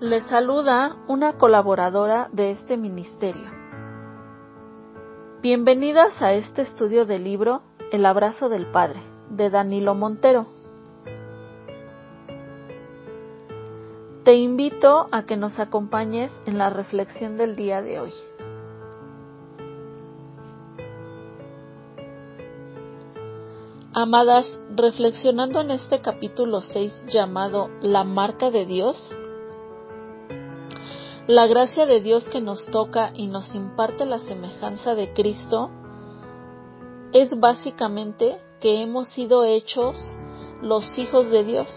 Les saluda una colaboradora de este ministerio. Bienvenidas a este estudio del libro El abrazo del Padre, de Danilo Montero. Te invito a que nos acompañes en la reflexión del día de hoy. Amadas, reflexionando en este capítulo 6 llamado La marca de Dios, la gracia de Dios que nos toca y nos imparte la semejanza de Cristo es básicamente que hemos sido hechos los hijos de Dios.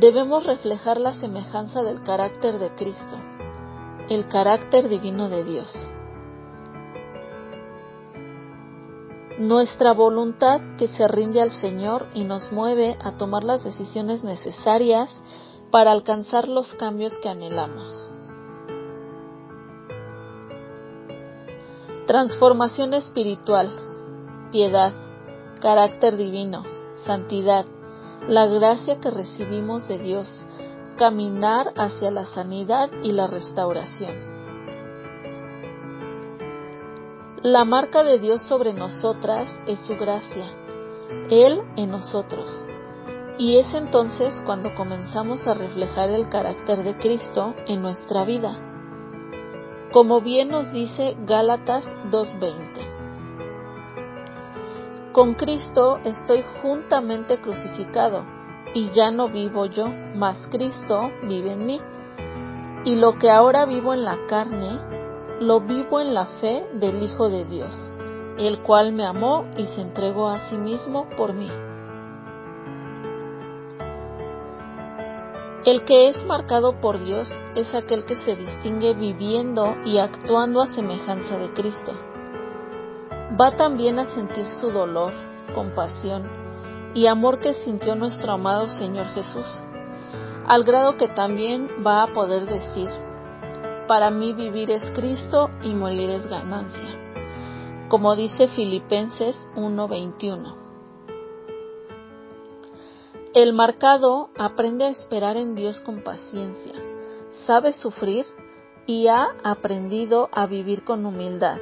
Debemos reflejar la semejanza del carácter de Cristo, el carácter divino de Dios. Nuestra voluntad que se rinde al Señor y nos mueve a tomar las decisiones necesarias para alcanzar los cambios que anhelamos. Transformación espiritual, piedad, carácter divino, santidad, la gracia que recibimos de Dios, caminar hacia la sanidad y la restauración. La marca de Dios sobre nosotras es su gracia, Él en nosotros. Y es entonces cuando comenzamos a reflejar el carácter de Cristo en nuestra vida. Como bien nos dice Gálatas 2.20. Con Cristo estoy juntamente crucificado, y ya no vivo yo, mas Cristo vive en mí. Y lo que ahora vivo en la carne, lo vivo en la fe del Hijo de Dios, el cual me amó y se entregó a sí mismo por mí. El que es marcado por Dios es aquel que se distingue viviendo y actuando a semejanza de Cristo. Va también a sentir su dolor, compasión y amor que sintió nuestro amado Señor Jesús, al grado que también va a poder decir, para mí vivir es Cristo y morir es ganancia, como dice Filipenses 1:21. El marcado aprende a esperar en Dios con paciencia, sabe sufrir y ha aprendido a vivir con humildad.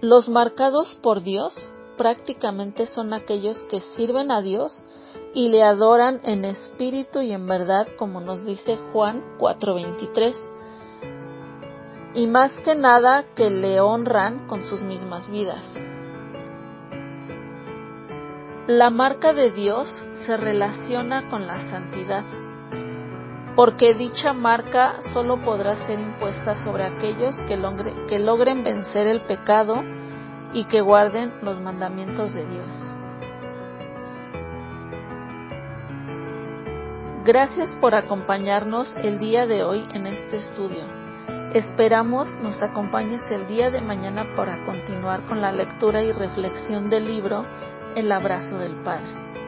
Los marcados por Dios prácticamente son aquellos que sirven a Dios y le adoran en espíritu y en verdad, como nos dice Juan 4:23, y más que nada que le honran con sus mismas vidas. La marca de Dios se relaciona con la santidad, porque dicha marca solo podrá ser impuesta sobre aquellos que, que logren vencer el pecado y que guarden los mandamientos de Dios. Gracias por acompañarnos el día de hoy en este estudio. Esperamos nos acompañes el día de mañana para continuar con la lectura y reflexión del libro el abrazo del Padre.